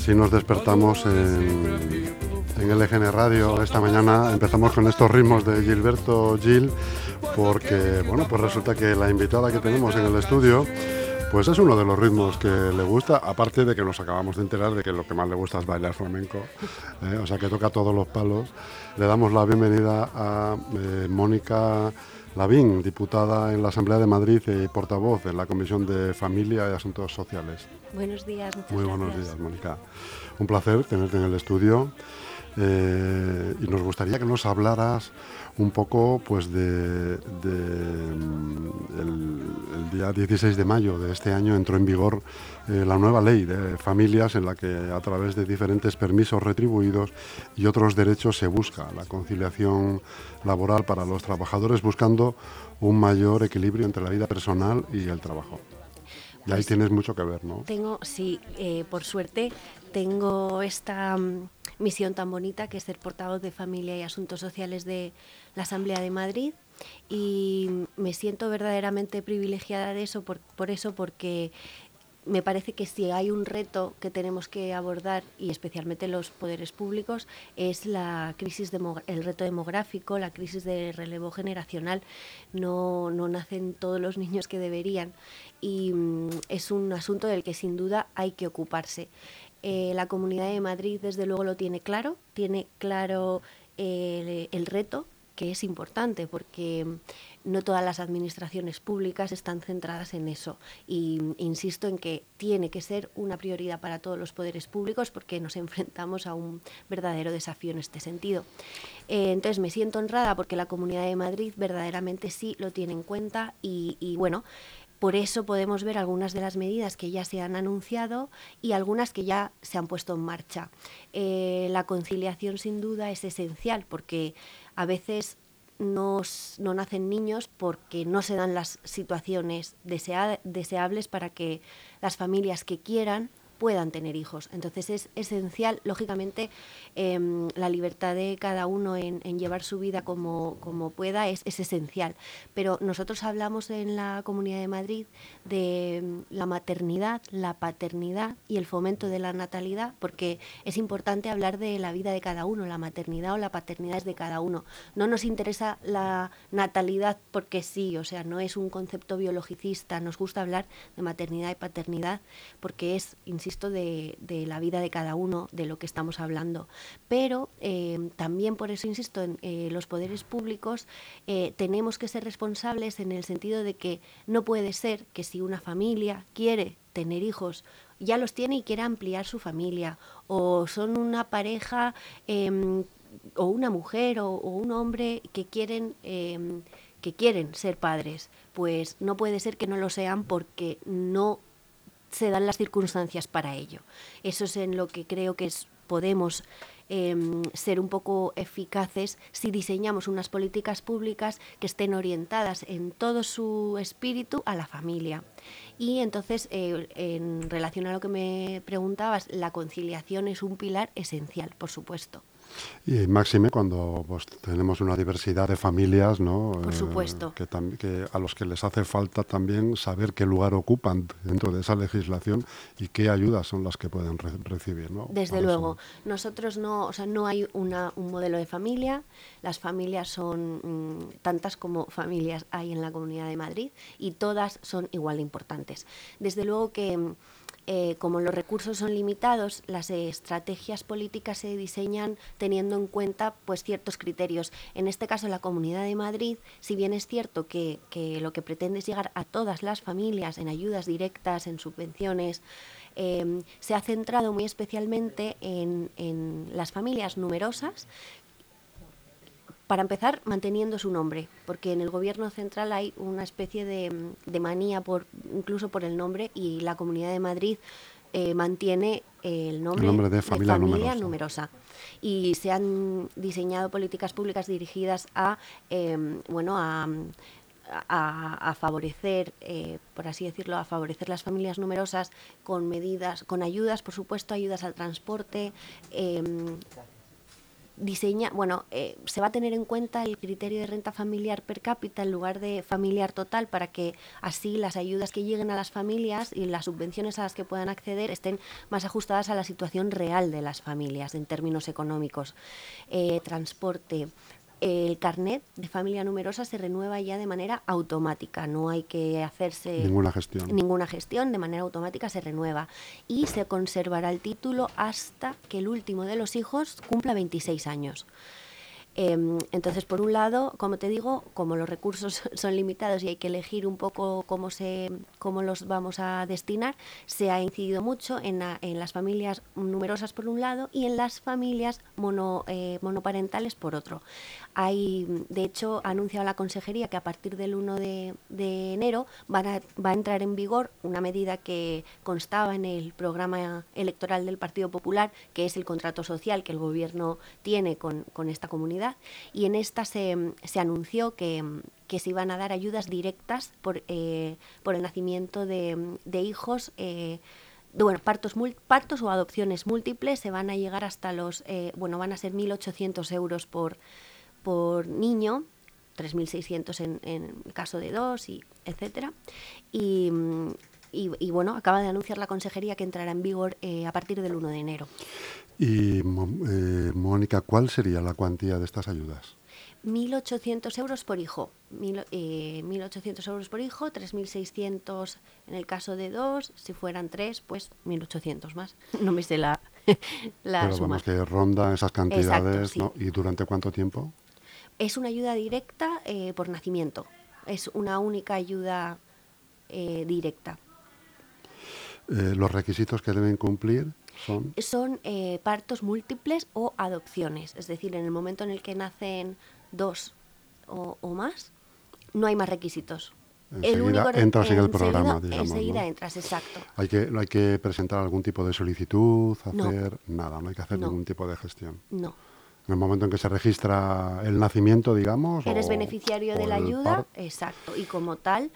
Así nos despertamos en, en LGN Radio esta mañana. Empezamos con estos ritmos de Gilberto Gil, porque bueno, pues resulta que la invitada que tenemos en el estudio pues es uno de los ritmos que le gusta, aparte de que nos acabamos de enterar de que lo que más le gusta es bailar flamenco, ¿eh? o sea que toca todos los palos. Le damos la bienvenida a eh, Mónica Lavín, diputada en la Asamblea de Madrid y portavoz en la Comisión de Familia y Asuntos Sociales. Buenos días, muchas Muy gracias. buenos días, Mónica. Un placer tenerte en el estudio. Eh, y nos gustaría que nos hablaras un poco pues de, de, mm, el, el día 16 de mayo de este año entró en vigor eh, la nueva ley de familias en la que a través de diferentes permisos retribuidos y otros derechos se busca la conciliación laboral para los trabajadores buscando un mayor equilibrio entre la vida personal y el trabajo. Y ahí Pues- tienes mucho que ver, ¿no? Tengo, sí, eh, por suerte, tengo esta mm, misión tan bonita que es ser portavoz de Familia y Asuntos Sociales de la Asamblea de Madrid y me siento verdaderamente privilegiada de eso, por, por eso, porque me parece que si hay un reto que tenemos que abordar y especialmente los poderes públicos es la crisis el reto demográfico, la crisis de relevo generacional. No, no nacen todos los niños que deberían y mm, es un asunto del que sin duda hay que ocuparse. Eh, la Comunidad de Madrid desde luego lo tiene claro, tiene claro eh, el reto que es importante porque no todas las administraciones públicas están centradas en eso. Y insisto en que tiene que ser una prioridad para todos los poderes públicos porque nos enfrentamos a un verdadero desafío en este sentido. Eh, entonces me siento honrada porque la Comunidad de Madrid verdaderamente sí lo tiene en cuenta y, y bueno, por eso podemos ver algunas de las medidas que ya se han anunciado y algunas que ya se han puesto en marcha. Eh, la conciliación sin duda es esencial porque a veces no, nacen niños porque no se dan las situaciones desea- deseables para que las familias que quieran puedan tener hijos. Entonces es esencial, lógicamente, em, la libertad de cada uno en, llevar su vida como, como pueda es, es esencial. Pero nosotros hablamos en la Comunidad de Madrid de em, la maternidad, la paternidad y el fomento de la natalidad, porque es importante hablar de la vida de cada uno, la maternidad o la paternidad es de cada uno. No nos interesa la natalidad porque sí, o sea, no es un concepto biologicista, nos gusta hablar de maternidad y paternidad porque es, insisto, de, la vida de cada uno, de lo que estamos hablando. Pero eh, también por eso, insisto, en eh, los poderes públicos eh, tenemos que ser responsables en el sentido de que no puede ser que si una familia quiere tener hijos, ya los tiene y quiere ampliar su familia, o son una pareja em, o una mujer o, o un hombre que quieren em, que quieren ser padres, pues no puede ser que no lo sean porque no se dan las circunstancias para ello. Eso es en lo que creo que podemos em, ser un poco eficaces si diseñamos unas políticas públicas que estén orientadas en todo su espíritu a la familia. Y entonces, eh, en relación a lo que me preguntabas, la conciliación es un pilar esencial, por supuesto. Y máxime cuando pues, tenemos una diversidad de familias, ¿no? Por Eh, supuesto. que, tam- que a los que les hace falta también saber qué lugar ocupan dentro de esa legislación y qué ayudas son las que pueden re- recibir, ¿no? Desde luego, eso. nosotros no, o sea, no hay una, un modelo de familia. Las familias son mm, tantas como familias hay en la Comunidad de Madrid y todas son igual de importantes. Desde luego que mm, eh, como los recursos son limitados, las estrategias políticas se diseñan teniendo en cuenta pues ciertos criterios. En este caso, la Comunidad de Madrid, si bien es cierto que, que lo que pretende es llegar a todas las familias en ayudas directas, en subvenciones, eh, se ha centrado muy especialmente en, en las familias numerosas para empezar, manteniendo su nombre, porque en el gobierno central hay una especie de, de manía por incluso por el nombre y la Comunidad de Madrid eh, mantiene el nombre, nombre de familia numerosa. numerosa. Y se han diseñado políticas públicas dirigidas a, eh, bueno, a, a, a favorecer, eh, por así decirlo, a favorecer las familias numerosas con medidas, con ayudas, por supuesto, ayudas al transporte. Diseña, bueno, eh, se va a tener en cuenta el criterio de renta familiar per cápita en lugar de familiar total para que así las ayudas que lleguen a las familias y las subvenciones a las que puedan acceder estén más ajustadas a la situación real de las familias en términos económicos. Eh, transporte, el carnet de familia numerosa se renueva ya de manera automática, no hay que hacerse ninguna gestión. Ninguna gestión, de manera automática se renueva y se conservará el título hasta que el último de los hijos cumpla 26 años. Em, entonces, por un lado, como te digo, como los recursos son limitados y hay que elegir un poco cómo, se, cómo los vamos a destinar, se ha incidido mucho en, las familias numerosas por un lado y en las familias eh, monoparentales por otro. Hay, de hecho, ha anunciado la Consejería que a partir del 1 de, enero va a entrar en vigor una medida que constaba en el programa electoral del Partido Popular, que es el contrato social que el Gobierno tiene con esta comunidad y en esta se, anunció que, se iban a dar ayudas directas por, eh, por el nacimiento de, hijos. Eh, bueno, partos, partos o adopciones múltiples se van a llegar hasta los, eh, bueno, van a ser 1.800 euros por, por niño, 3.600 en, en caso de dos, y etcétera. Y, y, bueno, acaba de anunciar la consejería que entrará en vigor a partir del 1 de enero. Y, eh, Mónica, ¿cuál sería la cuantía de estas ayudas? 1.800 euros por hijo. 1.800 eh, euros por hijo, 3.600 en el caso de dos. Si fueran tres, pues 1.800 más. No me sé la, la Pero suma. vamos, que rondan esas cantidades, ¿no? ¿Y durante cuánto tiempo? Es una ayuda directa eh, por nacimiento. Es una única ayuda directa. ¿Los requisitos que deben cumplir? Son, eh, partos múltiples o adopciones, es decir, en el momento en el que nacen dos o, más, no hay más requisitos. Enseguida entras en el programa, digamos. Enseguida entras, exacto. Hay que, no hay que presentar algún tipo de solicitud, hacer nada, no hay que hacer ningún tipo de gestión. No. En el momento en que se registra el nacimiento, digamos. Eres beneficiario de la ayuda, exacto, y como tal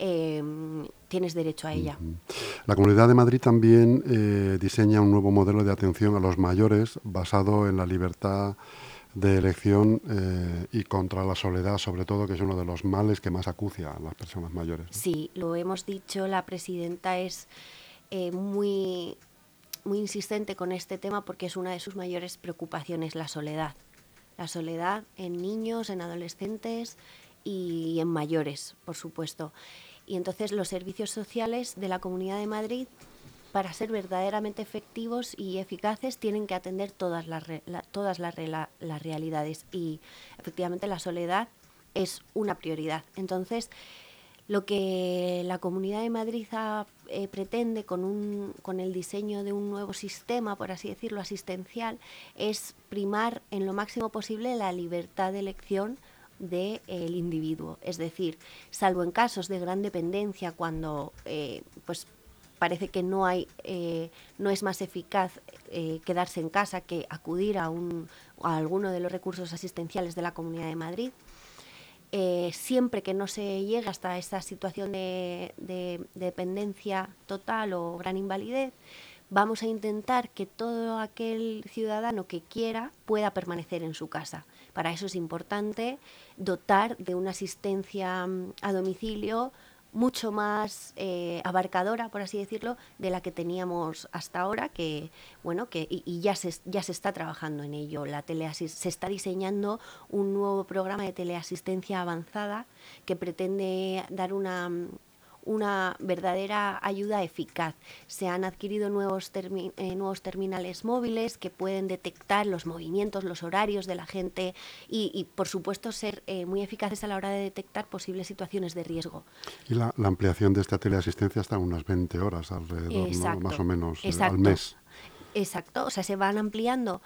Em, tienes derecho a ella. La Comunidad de Madrid también eh, diseña un nuevo modelo de atención a los mayores basado en la libertad de elección eh, y contra la soledad, sobre todo, que es uno de los males que más acucia a las personas mayores. Sí, lo hemos dicho, la presidenta es eh, muy, muy insistente con este tema porque es una de sus mayores preocupaciones, la soledad. La soledad en niños, en adolescentes y en mayores, por supuesto. Y entonces los servicios sociales de la Comunidad de Madrid, para ser verdaderamente efectivos y eficaces, tienen que atender todas las, todas las, las realidades. Y efectivamente la soledad es una prioridad. Entonces, lo que la Comunidad de Madrid eh, pretende con, un, con el diseño de un nuevo sistema, por así decirlo, asistencial, es primar en lo máximo posible la libertad de elección del individuo. Es decir, salvo en casos de gran dependencia, cuando eh, pues parece que no hay eh, no es más eficaz eh, quedarse en casa que acudir a, un, a alguno de los recursos asistenciales de la Comunidad de Madrid. siempre que no se llegue hasta esa situación de, dependencia total o gran invalidez, vamos a intentar que todo aquel ciudadano que quiera pueda permanecer en su casa. Para eso es importante dotar de una asistencia mm, a domicilio mucho más eh, abarcadora, por así decirlo, de la que teníamos hasta ahora, que bueno, que y, ya se ya se está trabajando en ello. La se está diseñando un nuevo programa de teleasistencia avanzada que pretende dar una mm, una verdadera ayuda eficaz. Se han adquirido nuevos, eh, nuevos terminales móviles que pueden detectar los movimientos, los horarios de la gente y, por supuesto, ser eh, muy eficaces a la hora de detectar posibles situaciones de riesgo. Y la, ampliación de esta teleasistencia hasta unas 20 horas alrededor, más o menos, eh, al mes. Exacto, o sea, se van ampliando,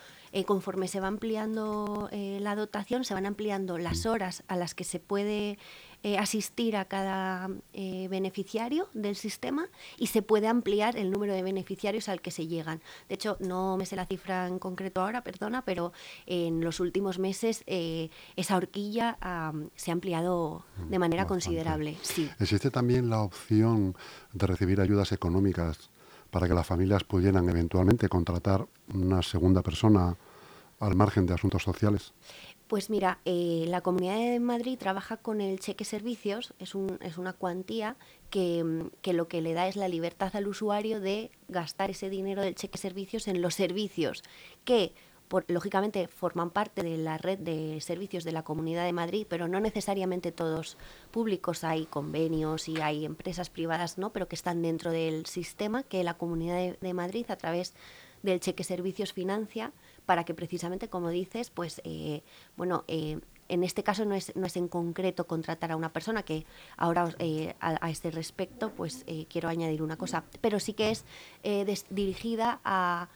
conforme se va ampliando la dotación, se van ampliando las mm. horas a las que se puede eh, asistir a cada eh, beneficiario del sistema y se puede ampliar el número de beneficiarios al que se llegan. De hecho, no me sé la cifra en concreto ahora, perdona, pero en los últimos meses eh, esa horquilla se ha ampliado de manera considerable. Sí. ¿Existe también la opción de recibir ayudas económicas para que las familias pudieran eventualmente contratar una segunda persona al margen de asuntos sociales? Pues mira, eh, la Comunidad de Madrid trabaja con el cheque servicios, es, un, es una cuantía que, que, lo que le da es la libertad al usuario de gastar ese dinero del cheque servicios en los servicios que lógicamente forman parte de la red de servicios de la Comunidad de Madrid, pero no necesariamente todos públicos. Hay convenios y hay empresas privadas, ¿no? pero que están dentro del sistema que la Comunidad de, Madrid, a través del cheque servicios, financia para que precisamente, como dices, pues, eh, bueno, eh, en este caso no es, no es en concreto contratar a una persona, que ahora eh, a, este respecto pues quiero añadir una cosa, pero sí que es dirigida a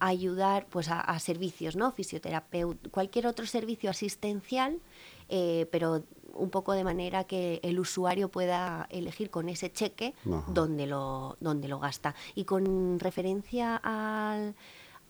ayudar pues a, servicios, ¿no? Fisioterapeuta, cualquier otro servicio asistencial, eh, pero un poco de manera que el usuario pueda elegir con ese cheque dónde lo, dónde lo gasta. Y con referencia al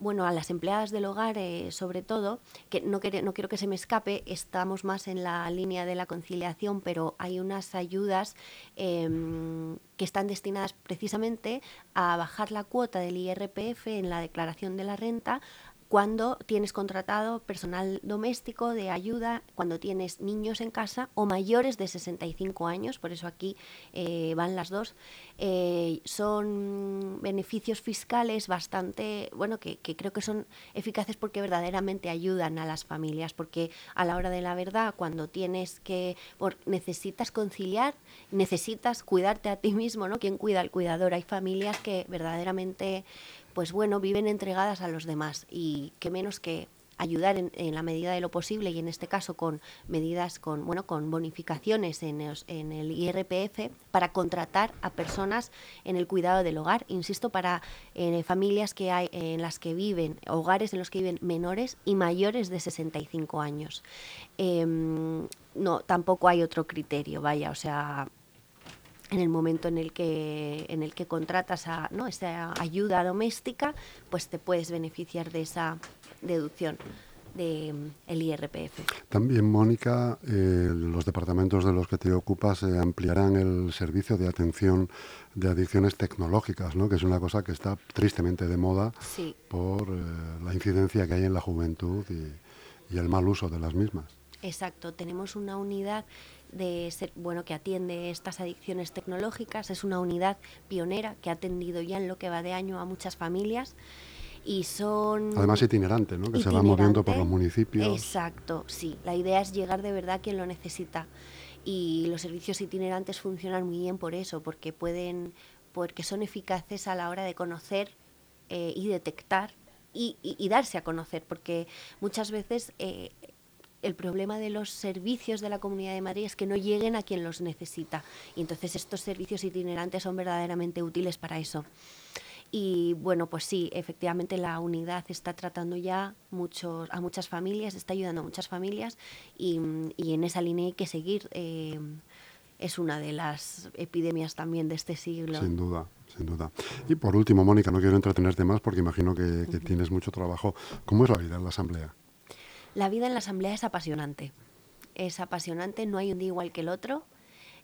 bueno, a las empleadas del hogar, eh, sobre todo, que no, no quiero que se me escape, estamos más en la línea de la conciliación, pero hay unas ayudas em, que están destinadas precisamente a bajar la cuota del IRPF en la declaración de la renta cuando tienes contratado personal doméstico de ayuda, cuando tienes niños en casa o mayores de 65 años, por eso aquí eh, van las dos, eh, son beneficios fiscales bastante, bueno, que, creo que son eficaces porque verdaderamente ayudan a las familias, porque a la hora de la verdad, cuando tienes que, necesitas conciliar, necesitas cuidarte a ti mismo, ¿no? ¿Quién cuida al cuidador? Hay familias que verdaderamente pues bueno, viven entregadas a los demás y que menos que ayudar en, la medida de lo posible y en este caso con medidas con bueno con bonificaciones en, en, el IRPF para contratar a personas en el cuidado del hogar. Insisto para eh, familias que hay en las que viven hogares en los que viven menores y mayores de 65 años. Em, no tampoco hay otro criterio vaya o sea en el momento en el que en el que contratas a ¿no? esa ayuda doméstica, pues te puedes beneficiar de esa deducción del el IRPF. También, Mónica, eh, los departamentos de los que te ocupas eh, ampliarán el servicio de atención de adicciones tecnológicas, ¿no? que es una cosa que está tristemente de moda por eh, la incidencia que hay en la juventud y, y el mal uso de las mismas. Exacto, tenemos una unidad de ser, bueno, que atiende estas adicciones tecnológicas. Es una unidad pionera que ha atendido ya en lo que va de año a muchas familias y son... Además itinerante, ¿no? Que se va moviendo por los municipios. Exacto, sí. La idea es llegar de verdad a quien lo necesita. Y los servicios itinerantes funcionan muy bien por eso, porque pueden, porque son eficaces a la hora de conocer eh, y detectar y, y, darse a conocer, porque muchas veces eh, el problema de los servicios de la Comunidad de Madrid es que no lleguen a quien los necesita. Y entonces estos servicios itinerantes son verdaderamente útiles para eso. Y bueno, pues sí, efectivamente la unidad está tratando ya muchos, a muchas familias, está ayudando a muchas familias y, en esa línea hay que seguir. Eh, es una de las epidemias también de este siglo. Sin duda, sin duda. Y por último, Mónica, no quiero entretenerte más porque imagino que, que tienes mucho trabajo. ¿Cómo es la vida en la Asamblea? La vida en la asamblea es apasionante. Es apasionante, no hay un día igual que el otro.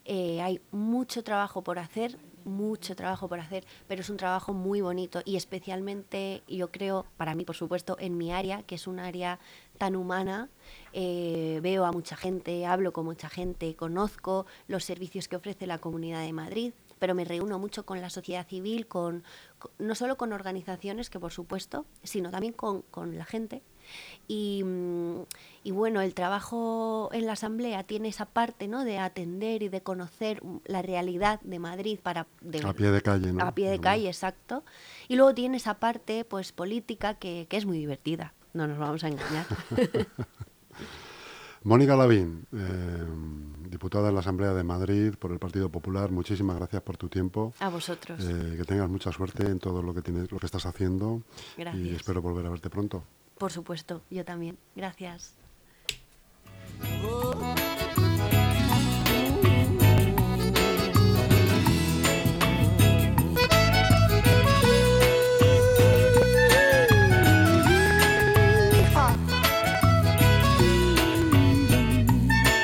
Eh, hay mucho trabajo por hacer, mucho trabajo por hacer, pero es un trabajo muy bonito y especialmente yo creo, para mí por supuesto, en mi área, que es un área tan humana, eh, veo a mucha gente, hablo con mucha gente, conozco los servicios que ofrece la Comunidad de Madrid, pero me reúno mucho con la sociedad civil, con, no solo con organizaciones, que por supuesto, sino también con, con la gente, y, y, bueno, el trabajo en la Asamblea tiene esa parte ¿no? de atender y de conocer la realidad de Madrid para... a pie de calle, ¿no? A pie de calle, exacto. Y luego tiene esa parte pues política que, que es muy divertida, no nos vamos a engañar. Mónica Lavín, eh, diputada en la Asamblea de Madrid por el Partido Popular, muchísimas gracias por tu tiempo. A vosotros. Eh, que tengas mucha suerte en todo lo que tienes, lo que estás haciendo. Gracias. Y espero volver a verte pronto. Por supuesto, yo también. Gracias.